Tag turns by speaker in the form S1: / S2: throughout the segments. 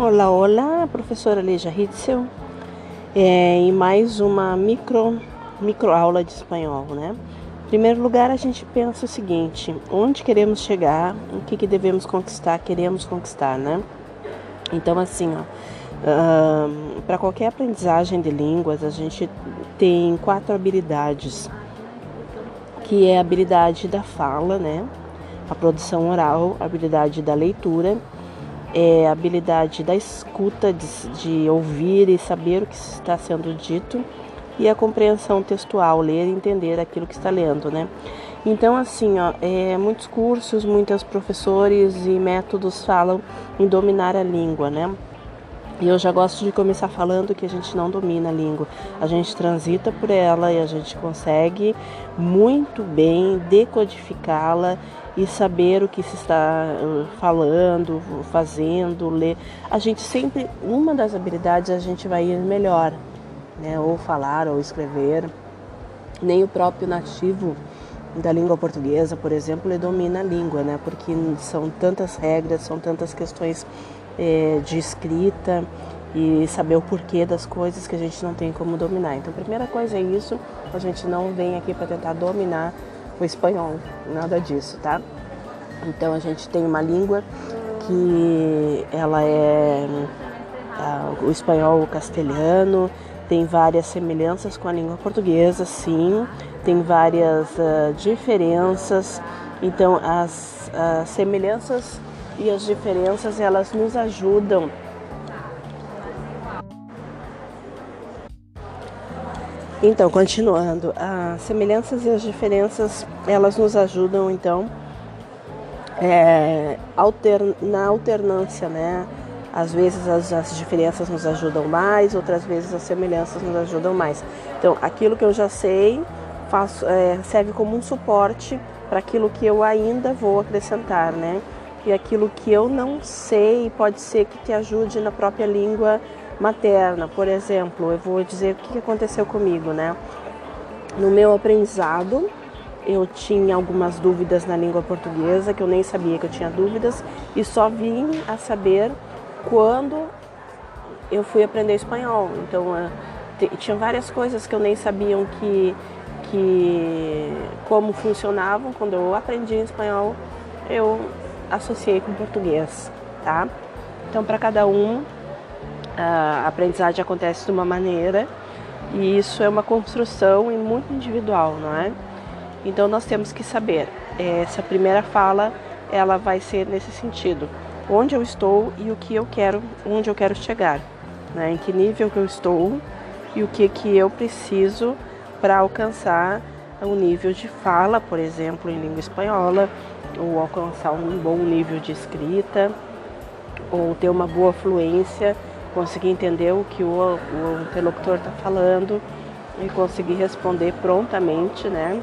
S1: Olá, olá, professora Leja Hitzel, é, em mais uma micro, micro aula de espanhol, né? Em primeiro lugar, a gente pensa o seguinte: onde queremos chegar, o que, que devemos conquistar, queremos conquistar, né? Então, assim, ó, uh, para qualquer aprendizagem de línguas, a gente tem quatro habilidades, que é a habilidade da fala, né? A produção oral, a habilidade da leitura é, habilidade da escuta, de, de ouvir e saber o que está sendo dito, e a compreensão textual, ler e entender aquilo que está lendo, né? Então, assim, ó, é, muitos cursos, muitos professores e métodos falam em dominar a língua, né? E eu já gosto de começar falando que a gente não domina a língua, a gente transita por ela e a gente consegue muito bem decodificá-la e saber o que se está falando, fazendo, ler. A gente sempre, uma das habilidades a gente vai ir melhor, né? Ou falar ou escrever. Nem o próprio nativo da língua portuguesa, por exemplo, ele domina a língua, né? Porque são tantas regras, são tantas questões é, de escrita e saber o porquê das coisas que a gente não tem como dominar. Então, a primeira coisa é isso, a gente não vem aqui para tentar dominar o espanhol, nada disso, tá? Então, a gente tem uma língua que ela é o espanhol o castelhano, tem várias semelhanças com a língua portuguesa, sim, tem várias uh, diferenças. Então, as, as semelhanças e as diferenças elas nos ajudam Então, continuando, as semelhanças e as diferenças elas nos ajudam então é, na alternância, né? Às vezes as, as, diferenças nos ajudam mais, outras vezes as semelhanças nos ajudam mais. Então, aquilo que eu já sei faço, é, serve como um suporte para aquilo que eu ainda vou acrescentar, né? E aquilo que eu não sei pode ser que te ajude na própria língua materna. Por exemplo, eu vou dizer o que aconteceu comigo, né? No meu aprendizado, eu tinha algumas dúvidas na língua portuguesa que eu nem sabia que eu tinha dúvidas e só vim a saber quando eu fui aprender espanhol. Então, eh, tinha várias coisas que eu nem sabia que, que como funcionavam quando eu aprendi espanhol. Eu associei com português, tá? Então, para cada um, a aprendizagem acontece de uma maneira e isso é uma construção e muito individual, não é? Então, nós temos que saber. Essa primeira fala, ela vai ser nesse sentido: onde eu estou e o que eu quero, onde eu quero chegar, né? Em que nível que eu estou e o que que eu preciso para alcançar o nível de fala, por exemplo, em língua espanhola, ou alcançar um bom nível de escrita, ou ter uma boa fluência, conseguir entender o que o, o interlocutor está falando e conseguir responder prontamente, né?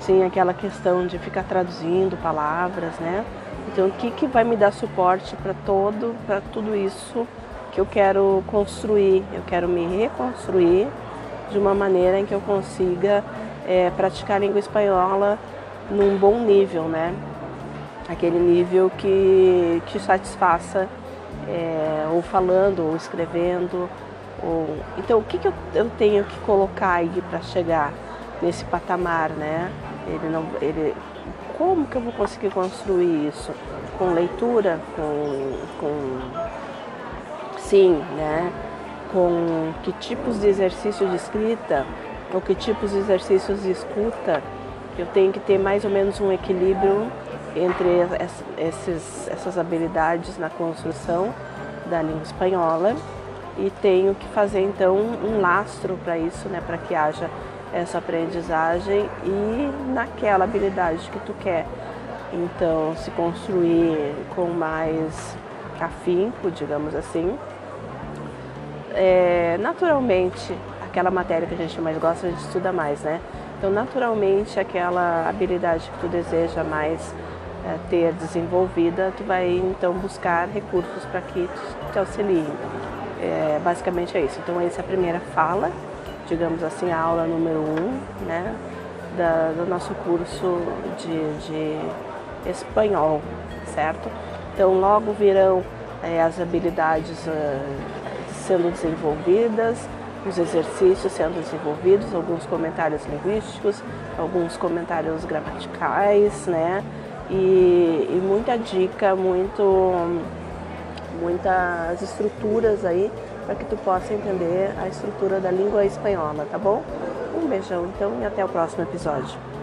S1: Sem aquela questão de ficar traduzindo palavras, né? Então, o que, que vai me dar suporte para todo, para tudo isso que eu quero construir? Eu quero me reconstruir de uma maneira em que eu consiga é, praticar a língua espanhola num bom nível, né? Aquele nível que te satisfaça, é, ou falando, ou escrevendo. Ou... Então, o que, que eu, eu tenho que colocar aí para chegar nesse patamar, né? Ele não, ele, como que eu vou conseguir construir isso? Com leitura, com, com sim, né? Com que tipos de exercício de escrita ou que tipos de exercícios de escuta eu tenho que ter mais ou menos um equilíbrio entre esses, essas habilidades na construção da língua espanhola e tenho que fazer então um lastro para isso, né, para que haja essa aprendizagem e naquela habilidade que tu quer. Então, se construir com mais afinco, digamos assim, é, naturalmente, aquela matéria que a gente mais gosta, a gente estuda mais, né? Então, naturalmente, aquela habilidade que tu deseja mais é, ter desenvolvida, tu vai então buscar recursos para que te auxiliem. É, basicamente é isso. Então, essa é a primeira fala, digamos assim, a aula número um, né, da, do nosso curso de, de espanhol, certo? Então, logo virão é, as habilidades uh, sendo desenvolvidas, os exercícios sendo desenvolvidos, alguns comentários linguísticos, alguns comentários gramaticais, né? E, e muita dica, muito, muitas estruturas aí para que tu possa entender a estrutura da língua espanhola, tá bom? Um beijão então e até o próximo episódio.